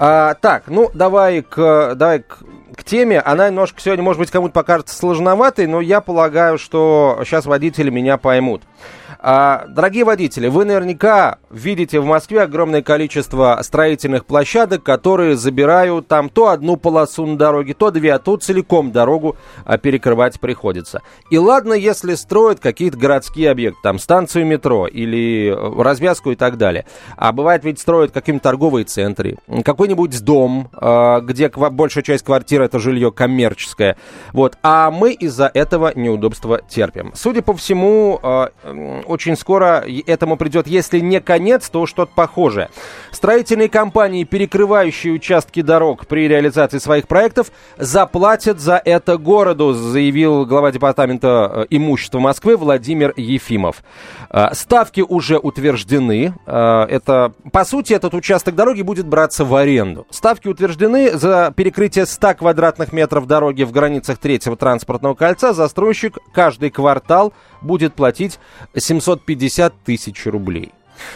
А, так, ну давай к, давай к, теме. Она немножко сегодня, может быть, кому-то покажется сложноватой, но я полагаю, что сейчас водители меня поймут. А, дорогие водители, вы наверняка видите в Москве огромное количество строительных площадок, которые забирают там то одну полосу на дороге, то две, а то целиком дорогу а, перекрывать приходится. И ладно, если строят какие-то городские объекты, там станцию метро или э, развязку и так далее. А бывает ведь строят какие-нибудь торговые центры, какой-нибудь дом, э, где большая часть квартиры это жилье коммерческое. Вот. А мы из-за этого неудобства терпим. Судя по всему, э, очень скоро этому придет, если не конец, то что-то похожее. Строительные компании, перекрывающие участки дорог при реализации своих проектов, заплатят за это городу, заявил глава департамента э, имущества Москвы Владимир Ефимов. Э, ставки уже утверждены. Это, по сути, этот участок дороги будет браться в аренду. Ставки утверждены за перекрытие 100 квадратных метров дороги в границах третьего транспортного кольца. Застройщик каждый квартал будет платить 750 тысяч рублей.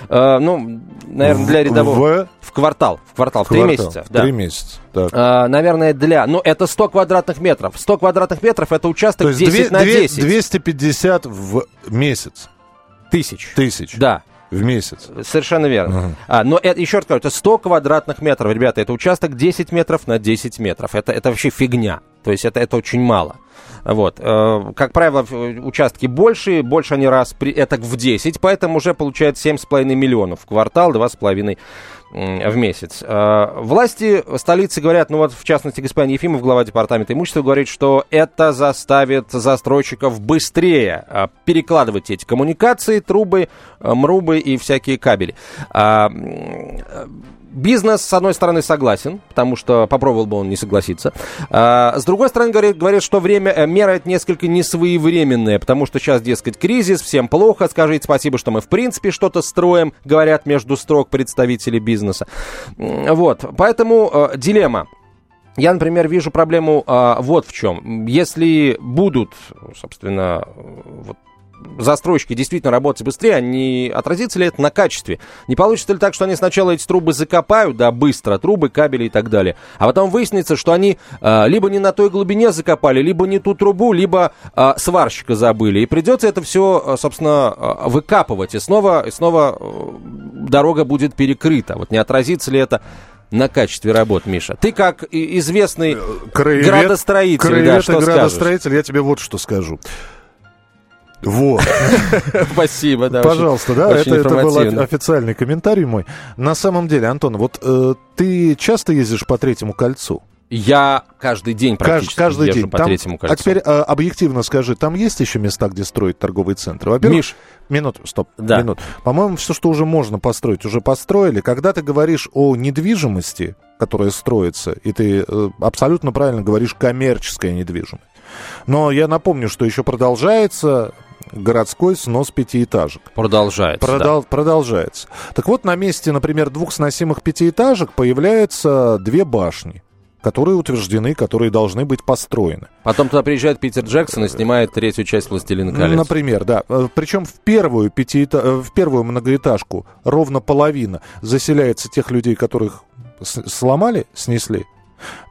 Uh, ну, наверное, для рядового... В, в квартал. В квартал. В три месяца. В три да. месяца. Так. Uh, наверное, для... Ну, это 100 квадратных метров. 100 квадратных метров – это участок То 10 2, на 10. 250 в месяц. Тысяч. Тысяч. Да. В месяц. Совершенно верно. Uh-huh. А, но это, еще раз говорю, это 100 квадратных метров, ребята. Это участок 10 метров на 10 метров. Это, это вообще фигня. То есть это, это очень мало. Вот. Э, как правило, участки больше, больше они раз, при, это в 10, поэтому уже получают 7,5 миллионов в квартал, 2,5 в месяц. Э, власти столицы говорят, ну вот в частности господин Ефимов, глава департамента имущества, говорит, что это заставит застройщиков быстрее э, перекладывать эти коммуникации, трубы, мрубы и всякие кабели. Бизнес, с одной стороны, согласен, потому что попробовал бы он не согласиться. А, с другой стороны, говорит, говорит, что время, э, мера несколько несвоевременная, потому что сейчас, дескать, кризис, всем плохо, скажите спасибо, что мы в принципе что-то строим, говорят между строк представители бизнеса. Вот, поэтому э, дилемма. Я, например, вижу проблему э, вот в чем. Если будут, собственно, вот застройщики действительно работать быстрее, а не отразится ли это на качестве? Не получится ли так, что они сначала эти трубы закопают, да, быстро, трубы, кабели и так далее, а потом выяснится, что они э, либо не на той глубине закопали, либо не ту трубу, либо э, сварщика забыли. И придется это все, собственно, выкапывать, и снова, и снова дорога будет перекрыта. Вот не отразится ли это на качестве работ, Миша? Ты как известный краевед, градостроитель, краевед да, что градостроитель, скажешь? я тебе вот что скажу. Вот. Спасибо, да. Пожалуйста, да, это, это был официальный комментарий мой. На самом деле, Антон, вот э, ты часто ездишь по третьему кольцу? Я каждый день практически каждый езжу день. по там, третьему кольцу. А теперь э, объективно скажи, там есть еще места, где строить торговые центры? Во-первых, Миш, минут, стоп, да. минут. По-моему, все, что уже можно построить, уже построили. Когда ты говоришь о недвижимости, которая строится, и ты э, абсолютно правильно говоришь коммерческая недвижимость. Но я напомню, что еще продолжается городской снос пятиэтажек. Продолжается. Продол- да. Продолжается. Так вот, на месте, например, двух сносимых пятиэтажек появляются две башни которые утверждены, которые должны быть построены. Потом туда приезжает Питер Джексон и снимает третью часть «Властелина колец». Например, да. Э, Причем в первую, пятиэта... Э, в первую многоэтажку ровно половина заселяется тех людей, которых сломали, снесли.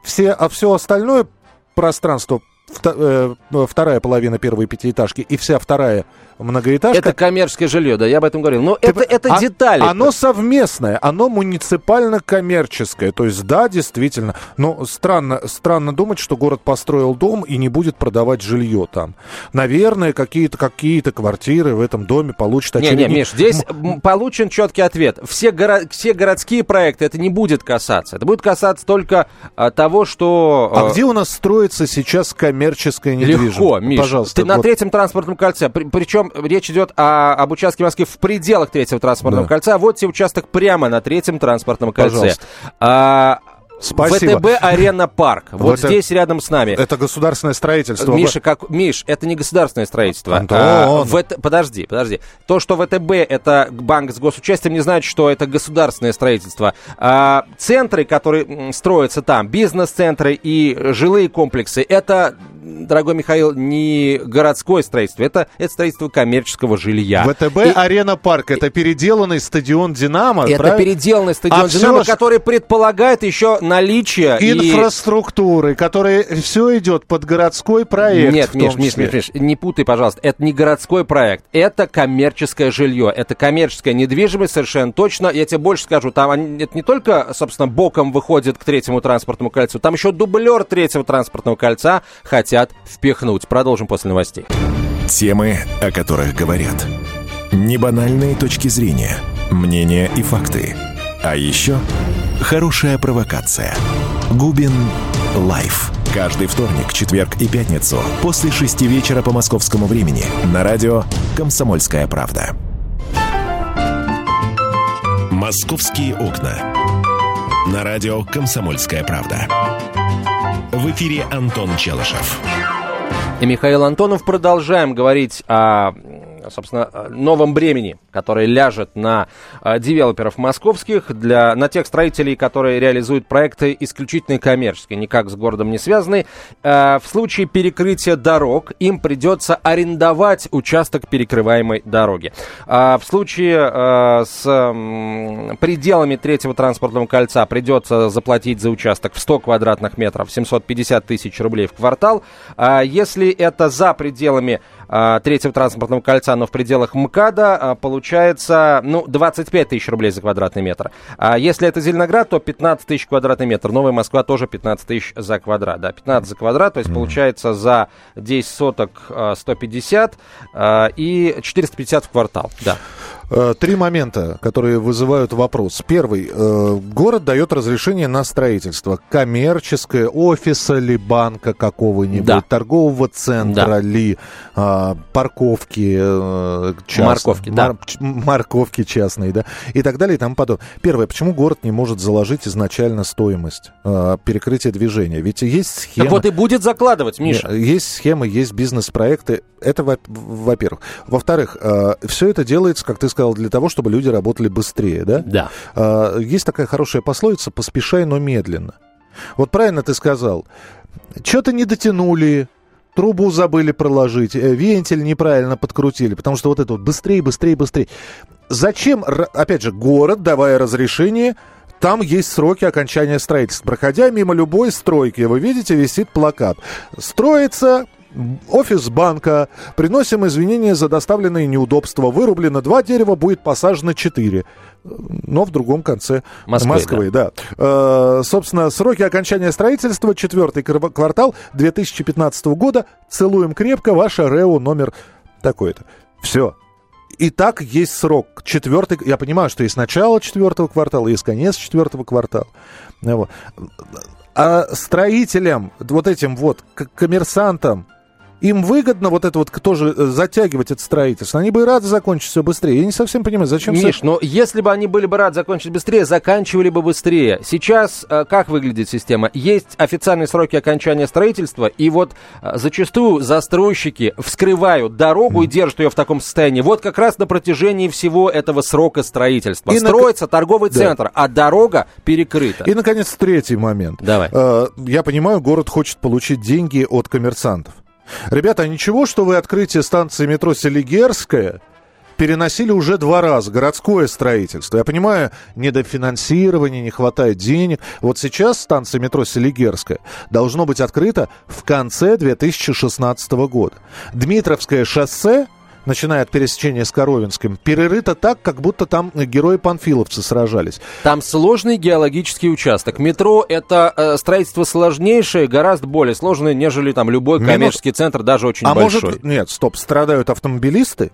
Все, а все остальное пространство Э, вторая половина первой пятиэтажки и вся вторая многоэтажка. Это коммерческое жилье, да, я об этом говорил. Но Ты, это, это а, детали. Оно совместное, оно муниципально-коммерческое. То есть, да, действительно. Но странно, странно думать, что город построил дом и не будет продавать жилье там. Наверное, какие-то какие квартиры в этом доме получат очередные... Не, не, Миш, здесь М- получен четкий ответ. Все, горо... все городские проекты это не будет касаться. Это будет касаться только а, того, что... А, а где у нас строится сейчас коммерческая недвижимость? Легко, Миш. Пожалуйста. Ты вот. на третьем транспортном кольце. При, причем речь идет о, об участке Москвы в пределах третьего транспортного да. кольца. Вот тебе участок прямо на третьем транспортном кольце. А, Спасибо. ВТБ Арена Парк. Вот ВТ... здесь рядом с нами. Это государственное строительство. Миша, как... Миш, это не государственное строительство. Антон. А, ВТ... Подожди, подожди. То, что ВТБ это банк с госучастием, не значит, что это государственное строительство. А, центры, которые строятся там, бизнес-центры и жилые комплексы, это дорогой Михаил, не городское строительство, это, это строительство коммерческого жилья. ВТБ и, Арена Парк это переделанный стадион Динамо. Это правильно? переделанный стадион а Динамо, все... который предполагает еще наличие инфраструктуры, и... которая все идет под городской проект. Нет, Миш, Миш, Миш, Миш, не путай, пожалуйста. Это не городской проект, это коммерческое жилье, это коммерческая недвижимость совершенно точно. Я тебе больше скажу, там это не только, собственно, боком выходит к третьему транспортному кольцу, там еще дублер третьего транспортного кольца хотят впихнуть. Продолжим после новостей. Темы, о которых говорят. Небанальные точки зрения, мнения и факты. А еще хорошая провокация. Губин Live. Каждый вторник, четверг и пятницу после шести вечера по московскому времени на радио «Комсомольская правда». «Московские окна». На радио «Комсомольская правда». В эфире Антон Челышев. И Михаил Антонов. Продолжаем говорить о собственно, новом бремени, которое ляжет на э, девелоперов московских, для, на тех строителей, которые реализуют проекты исключительно коммерческие, никак с городом не связанные. Э, в случае перекрытия дорог им придется арендовать участок перекрываемой дороги. В случае э, с э, пределами третьего транспортного кольца придется заплатить за участок в 100 квадратных метров 750 тысяч рублей в квартал. Если это за пределами э, третьего транспортного кольца, но в пределах МКАДа, э, получается, ну, 25 тысяч рублей за квадратный метр. А если это Зеленоград, то 15 тысяч квадратный метр. Новая Москва тоже 15 тысяч за квадрат, да, 15 за квадрат, то есть mm-hmm. получается за 10 соток э, 150 э, и 450 в квартал, да. Э, три момента, которые вызывают вопрос. Первый. Э, город дает разрешение на строительство коммерческое, офиса ли, банка какого-нибудь, да. торгового центра да. ли, а, парковки э, частные. Морковки, да. Мар- морковки частные, да, и так далее и тому подобное. Первое. Почему город не может заложить изначально стоимость перекрытия движения? Ведь есть схема... Так вот и будет закладывать, Миша. Есть схемы, есть бизнес-проекты. Это во-первых. Во-вторых, все это делается, как ты сказал, сказал, для того, чтобы люди работали быстрее, да? Да. А, есть такая хорошая пословица «поспешай, но медленно». Вот правильно ты сказал. Что-то не дотянули, трубу забыли проложить, э, вентиль неправильно подкрутили, потому что вот это вот быстрее, быстрее, быстрее. Зачем, опять же, город, давая разрешение, там есть сроки окончания строительства. Проходя мимо любой стройки, вы видите, висит плакат. Строится офис банка. Приносим извинения за доставленные неудобства. Вырублено два дерева, будет посажено четыре. Но в другом конце Москвы, Москвы да. да. Э, собственно, сроки окончания строительства, четвертый квартал 2015 года. Целуем крепко, ваша РЭО номер такой-то. Все. И так есть срок. Четвертый, я понимаю, что есть начало четвертого квартала, есть конец четвертого квартала. Вот. А строителям, вот этим вот коммерсантам, им выгодно вот это вот тоже э, затягивать это строительство. Они бы и рады закончить все быстрее. Я не совсем понимаю, зачем... Миш, все... но если бы они были бы рады закончить быстрее, заканчивали бы быстрее. Сейчас э, как выглядит система? Есть официальные сроки окончания строительства, и вот э, зачастую застройщики вскрывают дорогу mm. и держат ее в таком состоянии. Вот как раз на протяжении всего этого срока строительства. И Строится на... торговый да. центр, а дорога перекрыта. И, наконец, третий момент. Давай. Я понимаю, город хочет получить деньги от коммерсантов. Ребята, ничего, что вы открытие станции метро Селигерская переносили уже два раза городское строительство. Я понимаю, недофинансирование, не хватает денег. Вот сейчас станция метро Селигерская должно быть открыта в конце 2016 года. Дмитровское шоссе начиная от пересечения с Коровинским, перерыто так, как будто там герои-панфиловцы сражались. Там сложный геологический участок. Метро — это э, строительство сложнейшее, гораздо более сложное, нежели там любой коммерческий Минут... центр, даже очень а большой. Может, нет, стоп, страдают автомобилисты?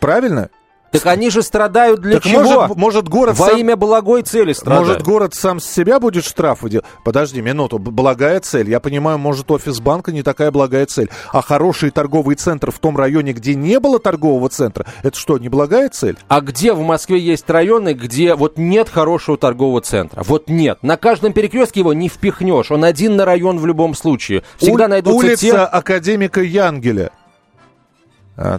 Правильно? Так они же страдают для так чего? Может, может город Во сам... имя благой цели страдают. Может город сам с себя будет штрафы делать? Подожди минуту, благая цель. Я понимаю, может офис банка не такая благая цель. А хороший торговый центр в том районе, где не было торгового центра, это что, не благая цель? А где в Москве есть районы, где вот нет хорошего торгового центра? Вот нет. На каждом перекрестке его не впихнешь. Он один на район в любом случае. Всегда У- найдутся Улица те... Академика Янгеля.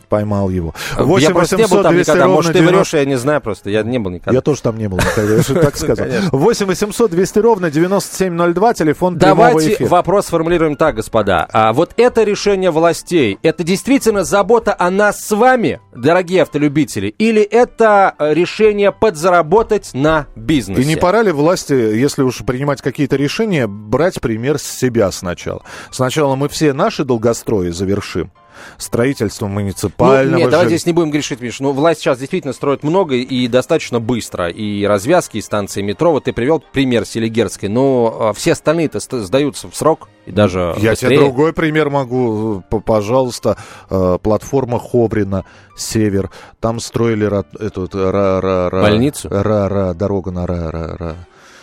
Поймал его. я просто не был там никогда. Может, ты врешь, я не знаю просто. Я не был никогда. Я тоже там не был никогда, я же так сказал. 8 800 200 ровно 9702, телефон Давайте вопрос сформулируем так, господа. А вот это решение властей, это действительно забота о нас с вами, дорогие автолюбители, или это э, решение подзаработать на бизнесе? И не пора ли власти, если уж принимать какие-то решения, брать пример с себя сначала? Сначала мы все наши долгострои завершим, строительство муниципального... Ну, нет, давайте здесь не будем грешить, Миш. Ну, власть сейчас действительно строит много и достаточно быстро. И развязки, и станции метро. Вот ты привел пример Селигерской. Но а, все остальные-то сдаются в срок и даже Я быстрее. тебе другой пример могу. Пожалуйста, э, платформа Хобрина, Север. Там строили эту... Ра, ра, ра, Больницу? Ра, ра, дорога на ра, ра, ра.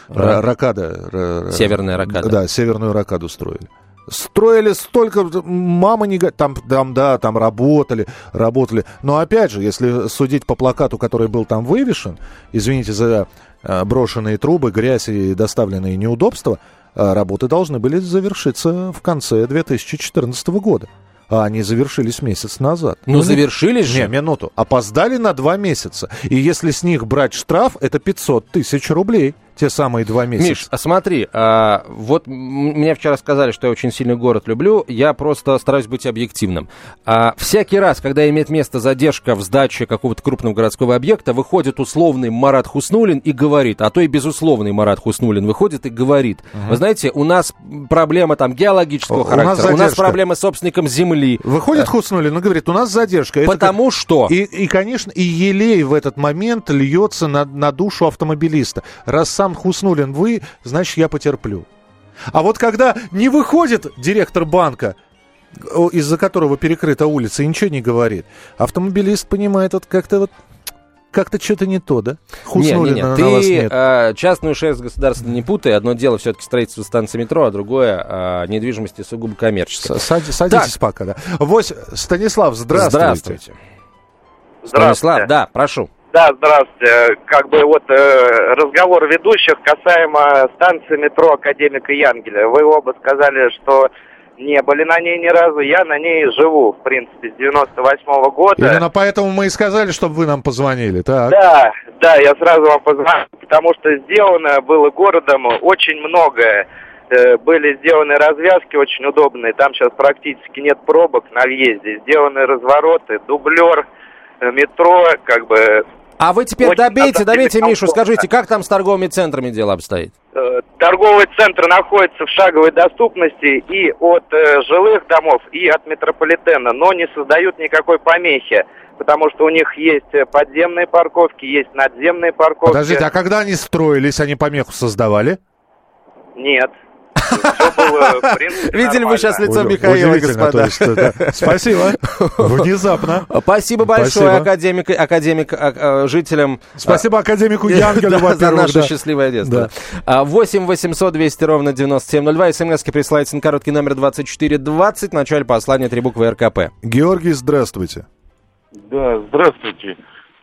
Ракада. Северная ракада. Да, северную ракаду строили. Строили столько, мама не там, там, да, там работали, работали. Но опять же, если судить по плакату, который был там вывешен, извините за э, брошенные трубы, грязь и доставленные неудобства, э, работы должны были завершиться в конце 2014 года. А они завершились месяц назад. Ну, ну завершились же? Не, минуту. Опоздали на два месяца. И если с них брать штраф, это 500 тысяч рублей те самые два месяца. Миш, а смотри, а, вот мне вчера сказали, что я очень сильный город люблю, я просто стараюсь быть объективным. А, всякий раз, когда имеет место задержка в сдаче какого-то крупного городского объекта, выходит условный Марат Хуснулин и говорит, а то и безусловный Марат Хуснулин выходит и говорит, угу. вы знаете, у нас проблема там геологического у характера, нас у нас проблемы с собственником земли. Выходит э, Хуснулин и говорит, у нас задержка. Потому Это... что? И, и, конечно, и елей в этот момент льется на, на душу автомобилиста. Раз сам Хуснулин вы, значит, я потерплю. А вот когда не выходит директор банка, из-за которого перекрыта улица, и ничего не говорит, автомобилист понимает, вот как-то вот как-то что-то не то, да? Хуснулина не, не, не. Ты вас нет. А, частную шерсть государства не путай. Одно дело все-таки строительство станции метро, а другое а, недвижимости сугубо коммерческой. Садитесь, садитесь пока, да. Вось, Станислав, здравствуйте. Здравствуйте. Здравствуйте. Станислав, да, прошу. Да, здравствуйте. Как бы вот э, разговор ведущих касаемо станции метро Академика Янгеля. Вы оба сказали, что не были на ней ни разу. Я на ней живу, в принципе, с 98 -го года. Именно поэтому мы и сказали, чтобы вы нам позвонили, так? Да, да, я сразу вам позвонил, потому что сделано было городом очень многое. Э, были сделаны развязки очень удобные, там сейчас практически нет пробок на въезде. Сделаны развороты, дублер, э, метро, как бы а вы теперь добейте, добейте Мишу, скажите, как там с торговыми центрами дело обстоит? Э, торговый центр находится в шаговой доступности и от э, жилых домов, и от метрополитена, но не создают никакой помехи, потому что у них есть э, подземные парковки, есть надземные парковки. Подождите, а когда они строились, они помеху создавали? Нет. Видели мы сейчас лицо Михаила, господа. Спасибо. Внезапно. Спасибо большое, академик, академик, а, а, жителям. Спасибо академику Янгелю, За наше счастливое детство. 8 800 200 ровно 9702. СМСки присылайте на короткий номер 2420. В начале послания три буквы РКП. Георгий, здравствуйте. Да, здравствуйте.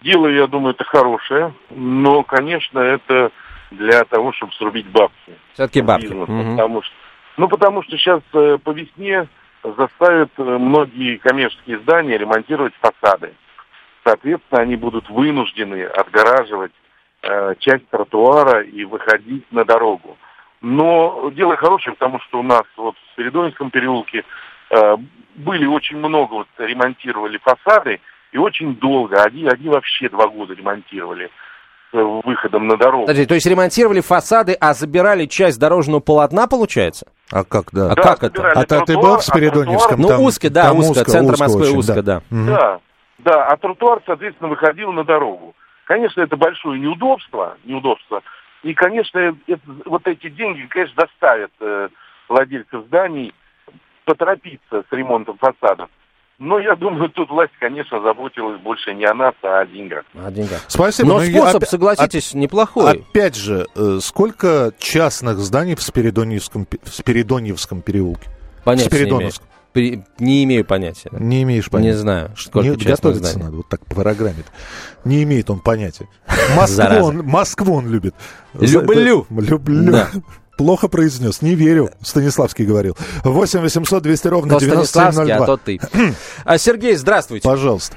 Дело, я думаю, это хорошее, но, конечно, это для того, чтобы срубить бабки. Все-таки бабки. Бизнесу, угу. потому что, ну, потому что сейчас э, по весне заставят э, многие коммерческие здания ремонтировать фасады. Соответственно, они будут вынуждены отгораживать э, часть тротуара и выходить на дорогу. Но дело хорошее, потому что у нас вот в Спиридонском переулке э, были очень много, вот ремонтировали фасады, и очень долго, они, они вообще два года ремонтировали выходом на дорогу. Подожди, то есть ремонтировали фасады, а забирали часть дорожного полотна, получается? А как, да? А да, как это? А ты был в Спиридоневском? Ну, узко, да, узко, центр узко Москвы очень, узко, да. Да. да, да, а тротуар, соответственно, выходил на дорогу. Конечно, это большое неудобство, неудобство. И, конечно, это, вот эти деньги, конечно, доставят э, владельцев зданий поторопиться с ремонтом фасадов. Но я думаю, тут власть, конечно, заботилась больше не о нас, а о деньгах. О деньгах. Спасибо. Но, Но способ, я, согласитесь, а, неплохой. Опять же, э, сколько частных зданий в Спиридоньевском, в Спиридоньевском переулке? Понятия Спиридоновском. Не, имею. не имею понятия. Не имеешь понятия. Не знаю, сколько не, Готовиться зданий. надо, вот так по программе. Не имеет он понятия. Москву он, Москву он любит. Люблю. Люблю. Да. Плохо произнес, не верю, Станиславский говорил. 8 800 200 ровно То Станиславский, а 9702. то ты. А, Сергей, здравствуйте. Пожалуйста.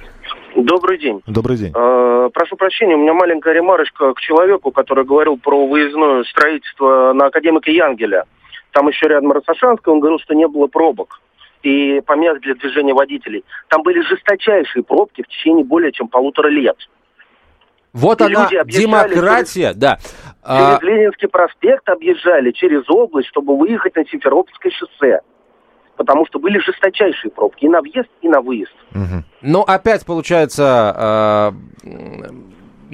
Добрый день. Добрый день. Э, Прошу прощения, у меня маленькая ремарочка к человеку, который говорил про выездное строительство на Академика Янгеля. Там еще рядом Росошанская, он говорил, что не было пробок и помех для движения водителей. Там были жесточайшие пробки в течение более чем полутора лет. Вот И она, демократия, да. А, Через Ленинский проспект объезжали, через область, чтобы выехать на Симферопольское шоссе. Потому что были жесточайшие пробки и на въезд, и на выезд. Но опять получается э,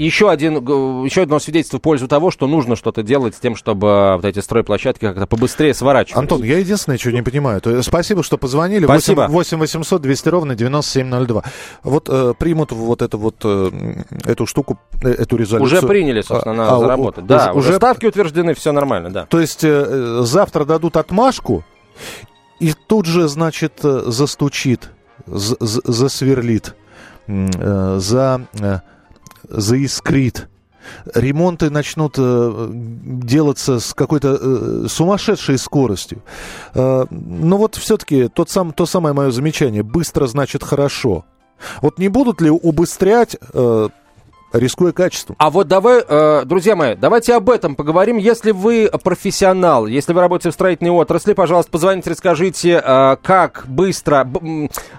еще, один, еще одно свидетельство в пользу того, что нужно что-то делать с тем, чтобы вот эти стройплощадки как-то побыстрее сворачивать. Антон, я единственное, что не понимаю. То, спасибо, что позвонили. Спасибо. 8 800 200 ровно 9702. Вот э, примут вот эту вот э, эту штуку, э, эту резолюцию. Уже приняли, собственно, А, надо а, заработать. у- Да, уже- уже ставки утверждены, все нормально, да. То есть э, завтра дадут отмашку, и тут же, значит, э, застучит, засверлит, э, за, э, заискрит. Ремонты начнут э, делаться с какой-то э, сумасшедшей скоростью. Э, но вот все-таки тот сам, то самое мое замечание. Быстро значит хорошо. Вот не будут ли убыстрять, э, рискуя качеством? А вот давай, э, друзья мои, давайте об этом поговорим. Если вы профессионал, если вы работаете в строительной отрасли, пожалуйста, позвоните, расскажите, э, как быстро,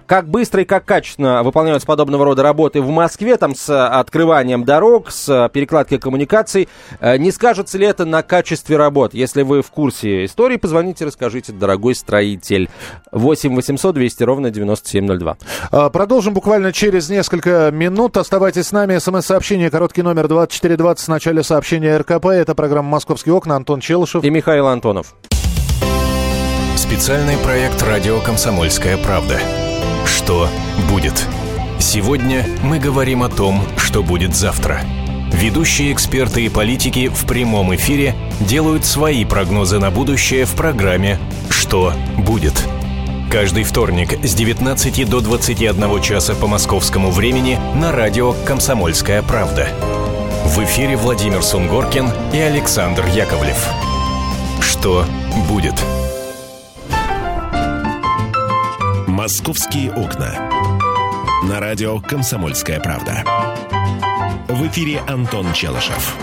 как быстро и как качественно выполняются подобного рода работы в Москве, там с открыванием дорог, с перекладкой коммуникаций. Э, не скажется ли это на качестве работ? Если вы в курсе истории, позвоните, расскажите, дорогой строитель. 8 800 200 ровно 9702. А, Продолжим буквально через несколько минут. Оставайтесь с нами. СМС-сообщение, короткий номер 2420 в начале сообщения РКП. Это программа «Московские окна». Антон Челышев. И Михаил Антонов. Специальный проект «Радио Комсомольская правда». Что будет? Сегодня мы говорим о том, что будет завтра. Ведущие эксперты и политики в прямом эфире делают свои прогнозы на будущее в программе «Что будет?». Каждый вторник с 19 до 21 часа по московскому времени на радио «Комсомольская правда». В эфире Владимир Сунгоркин и Александр Яковлев. Что будет? «Московские окна». На радио «Комсомольская правда». В эфире Антон Челышев.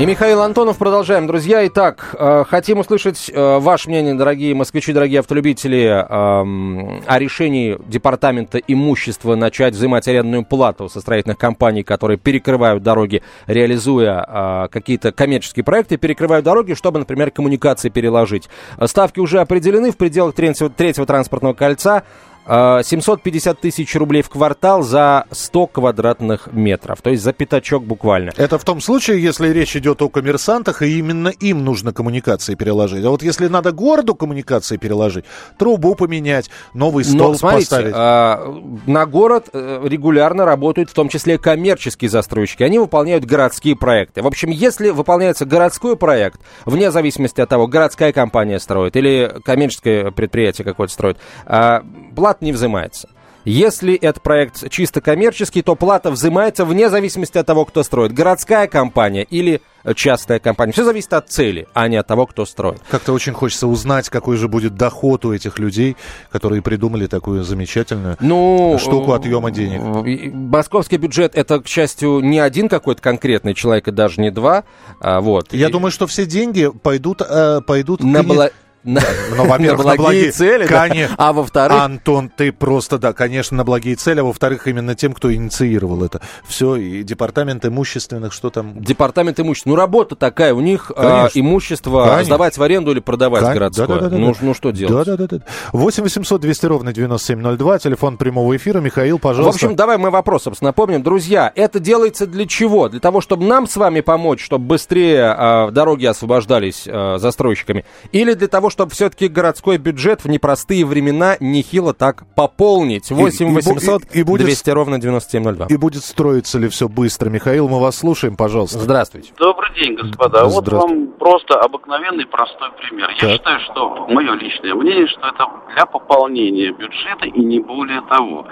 И Михаил Антонов. Продолжаем, друзья. Итак, э, хотим услышать э, ваше мнение, дорогие москвичи, дорогие автолюбители, эм, о решении Департамента имущества начать взимать арендную плату со строительных компаний, которые перекрывают дороги, реализуя э, какие-то коммерческие проекты, перекрывают дороги, чтобы, например, коммуникации переложить. Ставки уже определены в пределах третьего транспортного кольца. Э, 750 тысяч рублей в квартал за 100 квадратных метров. То есть за пятачок буквально. Это в том случае, если речь идет о коммерсантах, и именно им нужно коммуникации переложить. А вот если надо городу коммуникации переложить, трубу поменять, новый стол Но смотрите, поставить. а, на город э, регулярно работают в том числе коммерческие застройщики. Они выполняют городские проекты. В общем, если выполняется городской проект, вне зависимости от того, городская компания строит или коммерческое предприятие какое-то строит, а, плата не взимается. Если этот проект чисто коммерческий, то плата взимается вне зависимости от того, кто строит. Городская компания или частная компания. Все зависит от цели, а не от того, кто строит. Как-то очень хочется узнать, какой же будет доход у этих людей, которые придумали такую замечательную Ну, штуку отъема денег. э, Московский бюджет это, к счастью, не один какой-то конкретный человек, и даже не два. А, вот. Я И думаю, что все деньги пойдут, э, пойдут на, бла- на- Ну, во-первых, на на благие цели, да. А во-вторых, Антон, ты просто, да, конечно, на благие цели, а во-вторых, именно тем, кто инициировал это. Все, и департамент имущественных, что там... департамент имущества. Ну, работа такая, у них а, имущество Конечно. сдавать в аренду или продавать Кон- городское. ну, ну, что делать? Да, да, да, да. 8 800 200 ровно 9702, телефон прямого эфира. Михаил, В пожалуйста. общем, давай мы вопрос, собственно, напомним. Друзья, это делается для чего? Для того, чтобы нам с вами помочь, чтобы быстрее а, дороги освобождались а, застройщиками? Или для того, чтобы все-таки городской бюджет в непростые времена нехило так пополнить. 8 и бу- 800 и- и будет- 200 ровно 9702. И будет строиться ли все быстро? Михаил, мы вас слушаем, пожалуйста. Здравствуйте. Добрый день, господа. Вот вам просто обыкновенный простой пример. Я Так. считаю, что мое личное мнение, что это для пополнения бюджета и не более того.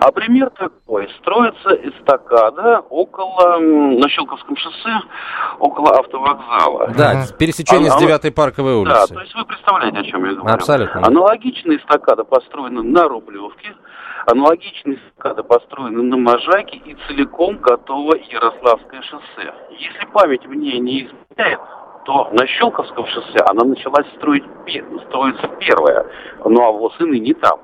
А пример такой. Строится эстакада около, на Щелковском шоссе, около автовокзала. Да, пересечение А- с а- 9 парковой Да, улицы. то есть вы представляете, о чем я говорю. Абсолютно. Аналогичная эстакада построена на Рублевке, аналогичная эстакада построена на Можайке и целиком готово Ярославское шоссе. Если память мне не изменяет, то на Щелковском шоссе она началась строить, строиться первая, ну а вот и не там.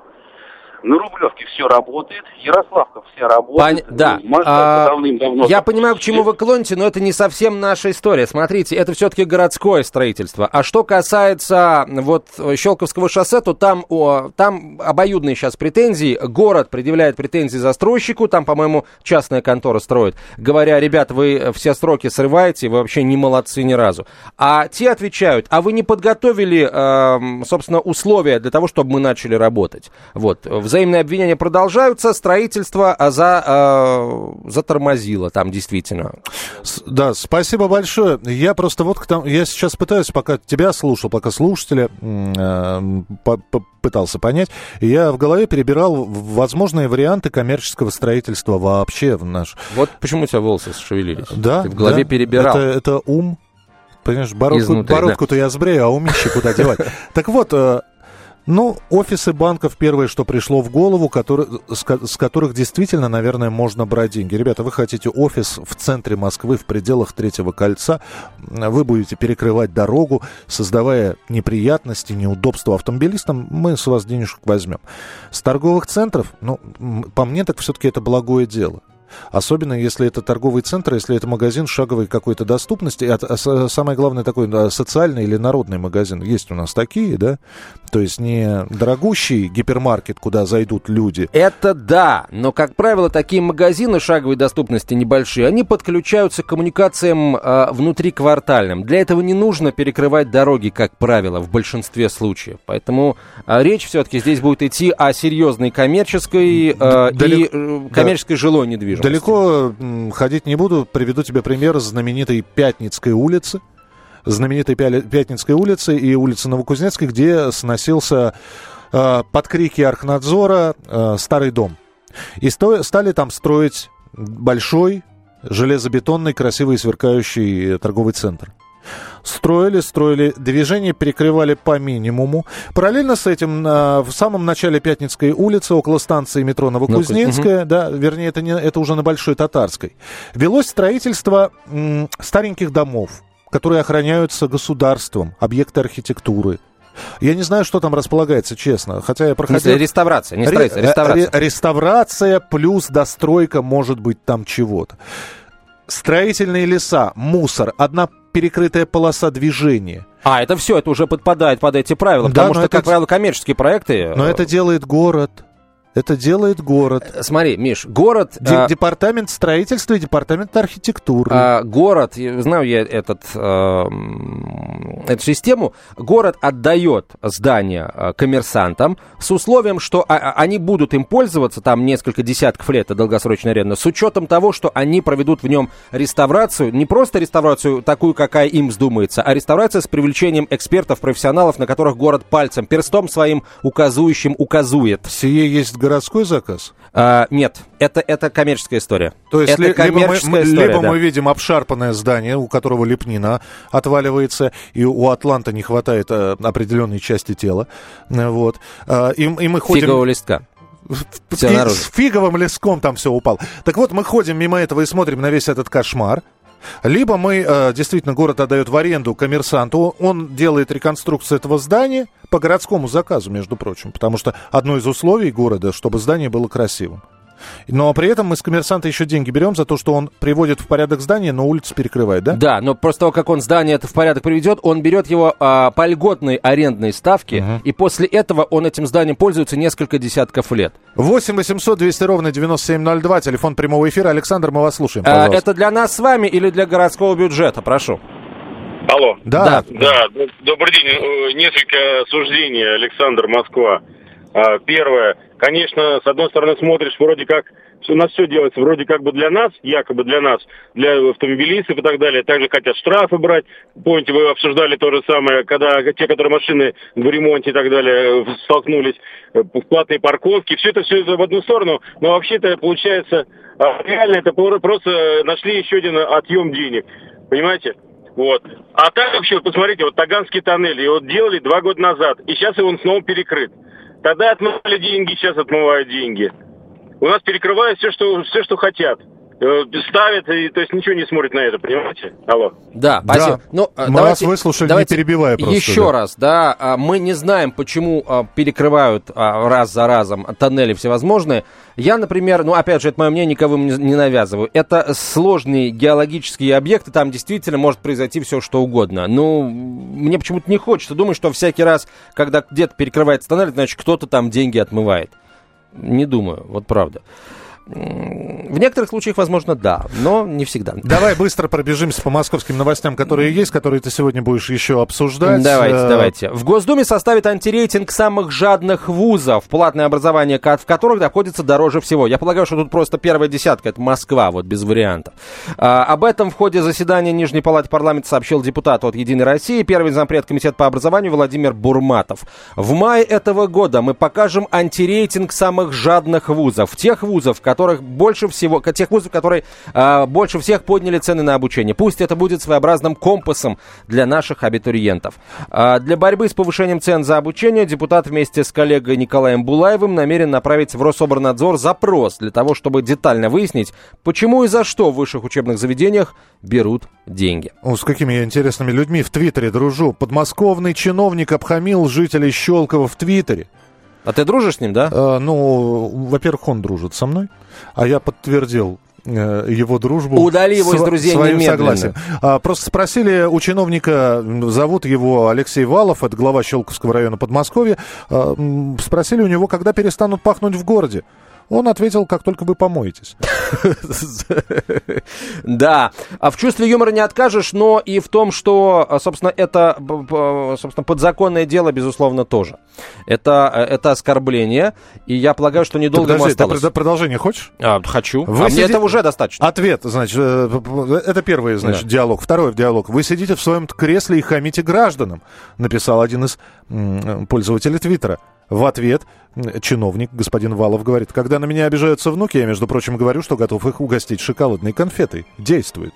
На Рублевке все работает, Ярославка вся работает. Пон- Да. Можайка А, давным-давно Я понимаю, к чему вы клоните, но это не совсем наша история. Смотрите, это все-таки городское строительство. А что касается вот Щелковского шоссе, то там, о, там обоюдные сейчас претензии. Город предъявляет претензии застройщику, там, по-моему, частная контора строит, говоря, ребят, вы все сроки срываете, вы вообще не молодцы ни разу. А те отвечают, а вы не подготовили, эм, собственно, условия для того, чтобы мы начали работать. Вот. Взаимные обвинения продолжаются, строительство а, за, э, затормозило там действительно. С- Да, спасибо большое. Я просто вот к тому, я сейчас пытаюсь, пока тебя слушал, пока слушателя э, по- по- пытался понять, я в голове перебирал возможные варианты коммерческого строительства вообще в наш. Вот почему у тебя волосы шевелились. Да. Ты в голове да. перебирал. Это, это ум. Понимаешь, бородку, Изнутри, да. бородку-то я сбрею, а умище куда девать. Так вот, э, ну, офисы банков первое, что пришло в голову, который, с, с которых действительно, наверное, можно брать деньги. Ребята, вы хотите офис в центре Москвы, в пределах третьего кольца, вы будете перекрывать дорогу, создавая неприятности, неудобства автомобилистам, мы с вас денежек возьмем. С торговых центров, ну, по мне так все-таки это благое дело. Особенно если это торговый центр, если это магазин шаговой какой-то доступности, а, а самое главное такой да, социальный или народный магазин. Есть у нас такие, да? То есть не дорогущий гипермаркет, куда зайдут люди. Это да, но, как правило, такие магазины шаговой доступности небольшие, они подключаются к коммуникациям э, внутриквартальным. Для этого не нужно перекрывать дороги, как правило, в большинстве случаев. Поэтому э, речь все-таки здесь будет идти о серьезной коммерческой э, Далеко- и э, коммерческой жилой недвижимости. Далеко м, ходить не буду, приведу тебе пример знаменитой Пятницкой улицы. Знаменитой Пя- Пятницкой улицы и улицы Новокузнецкой, где сносился э, под крики Архнадзора э, старый дом. И сто- стали там строить большой железобетонный, красивый, сверкающий торговый центр. Строили, строили, движение перекрывали по минимуму. Параллельно с этим на- в самом начале Пятницкой улицы, около станции метро Новокузнецкая, да, вернее, это, не, это уже на Большой Татарской, велось строительство м, стареньких домов, которые охраняются государством, объекты архитектуры. Я не знаю, что там располагается, честно. Хотя я проходил... смысле, реставрация, не э, реставрация. ре- реставрация плюс достройка, может быть, там чего-то. Строительные леса, мусор, одна перекрытая полоса движения. А, это все, это уже подпадает под эти правила, Да, потому что, это как правило, коммерческие проекты... Но э, это делает город. Это делает город. Смотри, Миш, город... Де- э, департамент строительства и департамент архитектуры. А, город, я знаю я этот, э, эту систему, город отдает здание э, коммерсантам с условием, что а- а- они будут им пользоваться там несколько десятков лет, это долгосрочная аренда, с учетом того, что они проведут в нем реставрацию, не просто реставрацию такую, какая им вздумается, а реставрация с привлечением экспертов, профессионалов, на которых город пальцем, перстом своим указующим указует. Сие есть городской заказ? А, нет, это, это коммерческая история. То есть это ли- либо, мы, коммерческая история, либо да. мы видим обшарпанное здание, у которого лепнина отваливается, и у Атланта не хватает э, определенной части тела. Э, Вот. А, и, и мы ходим... Фигового листка. Всё И наружу. с фиговым леском там все упало. Так вот, мы ходим мимо этого и смотрим на весь этот кошмар. Либо мы, э, действительно, город отдает в аренду коммерсанту, он делает реконструкцию этого здания по городскому заказу, между прочим, потому что одно из условий города, чтобы здание было красивым. Но при этом мы с коммерсанта еще деньги берем за то, что он приводит в порядок здание, но улицу перекрывает, да? Да, но после того, как он здание это в порядок приведет, он берет его а, по льготной арендной ставке, и после этого он этим зданием пользуется несколько десятков лет. 8 800 200 ровно 9702, телефон прямого эфира. Александр, мы вас слушаем, А, это для нас с вами или для городского бюджета? Прошу. Алло. Да. Да, д- добрый день. Э, Несколько суждений, Александр, Москва. А, Первое. Конечно, с одной стороны смотришь, вроде как у нас все делается вроде как бы для нас, якобы для нас, для автомобилистов и так далее. Также хотят штрафы брать. Помните, вы обсуждали то же самое, когда те, которые машины в ремонте и так далее э, столкнулись, э, в платные парковки. Все это все в одну сторону. Но вообще-то получается, а, реально это про- просто нашли еще один отъем денег. Понимаете? Вот. А так вообще, посмотрите, вот Таганский тоннель, его делали два года назад, и сейчас он снова перекрыт. Тогда отмывали деньги, сейчас отмывают деньги. У нас перекрывают все, что, все, что хотят. Э, Ставят, и, то есть ничего не смотрят на это, понимаете? Алло. Да, спасибо. Да. Ну, э, Мы вас выслушали, не давайте перебивая просто, Еще да. раз, да, а, мы не знаем, почему а, перекрывают а, раз за разом тоннели всевозможные. Я, например, ну, опять же, это мое мнение, никого не, не навязываю. Это сложные геологические объекты, там действительно может произойти все, что угодно. Ну, мне почему-то не хочется думать, что всякий раз, когда где-то перекрывается тоннель, значит, кто-то там деньги отмывает. Не думаю, вот правда. В некоторых случаях, возможно, да, но не всегда. Давай быстро пробежимся по московским новостям, которые есть, которые ты сегодня будешь еще обсуждать. Давайте, Э, давайте. В Госдуме составит антирейтинг самых жадных вузов, платное образование в которых находится дороже всего. Я полагаю, что тут просто первая десятка, это Москва, вот без вариантов. А, об этом в ходе заседания Нижней Палаты парламента сообщил депутат от «Единой России», первый зампред комитета по образованию Владимир Бурматов. В мае этого года мы покажем антирейтинг самых жадных вузов. Тех вузов, которых больше всего, тех вузов, которые а, больше всех подняли цены на обучение. Пусть это будет своеобразным компасом для наших абитуриентов. А, для борьбы с повышением цен за обучение депутат вместе с коллегой Николаем Булаевым намерен направить в Рособорнадзор запрос для того, чтобы детально выяснить, почему и за что в высших учебных заведениях берут деньги. О, с какими я интересными людьми в Твиттере дружу. Подмосковный чиновник обхамил жителей Щелкова в Твиттере. А ты дружишь с ним, да? Э, ну, во-первых, он дружит со мной, а я подтвердил э, его дружбу. Удали его из друзей своим немедленно. согласием. А, просто спросили у чиновника, зовут его Алексей Валов, это глава Щелковского района Подмосковья, а, спросили у него, когда перестанут пахнуть в городе. Он ответил, как только вы помоетесь. Да, а в чувстве юмора не откажешь, но и в том, что, собственно, это, собственно, подзаконное дело, безусловно, тоже. Это, э, это оскорбление, и я полагаю, что недолго ему осталось. прод- продолжение хочешь? А, хочу. Вы а мне этого уже достаточно. Ответ, значит, э, это первый, значит, диалог. Второй диалог. Вы сидите в своем кресле и хамите гражданам, написал один из м, пользователей Твиттера. В ответ чиновник, господин Валов, говорит, когда на меня обижаются внуки, я, между прочим, говорю, что готов их угостить шоколадной конфетой. Действует.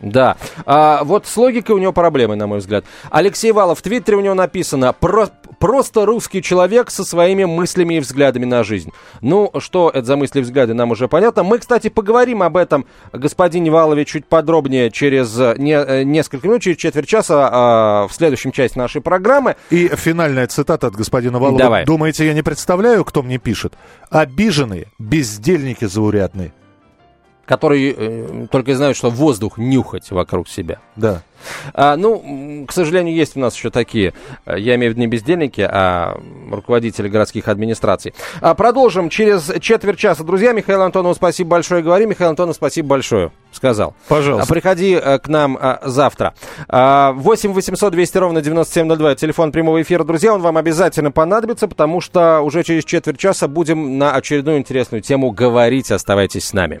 Да. А, вот с логикой у него проблемы, на мой взгляд. Алексей Валов в Твиттере у него написано «Про- «Просто русский человек со своими мыслями и взглядами на жизнь». Ну, что это за мысли и взгляды, нам уже понятно. Мы, кстати, поговорим об этом, господине Валове, чуть подробнее через э, не- э, несколько минут, через четверть часа а, в следующем части нашей программы. И финальная цитата от господина Валова. Давай. Думаете, я не представляю, кто мне пишет? Обиженные, бездельники заурядные. Которые э, только и знают, что воздух нюхать вокруг себя. Да. А, ну, к сожалению, есть у нас еще такие, э, я имею в виду не бездельники, а руководители городских администраций. А, продолжим через четверть часа. Друзья, Михаил Антонову спасибо большое. Говори, Михаил Антонов, спасибо большое. Сказал. Пожалуйста. А, Приходи э, к нам завтра. А, 8 800 200 ровно 9702. Телефон прямого эфира. Друзья, он вам обязательно понадобится, потому что уже через четверть часа будем на очередную интересную тему говорить. Оставайтесь с нами.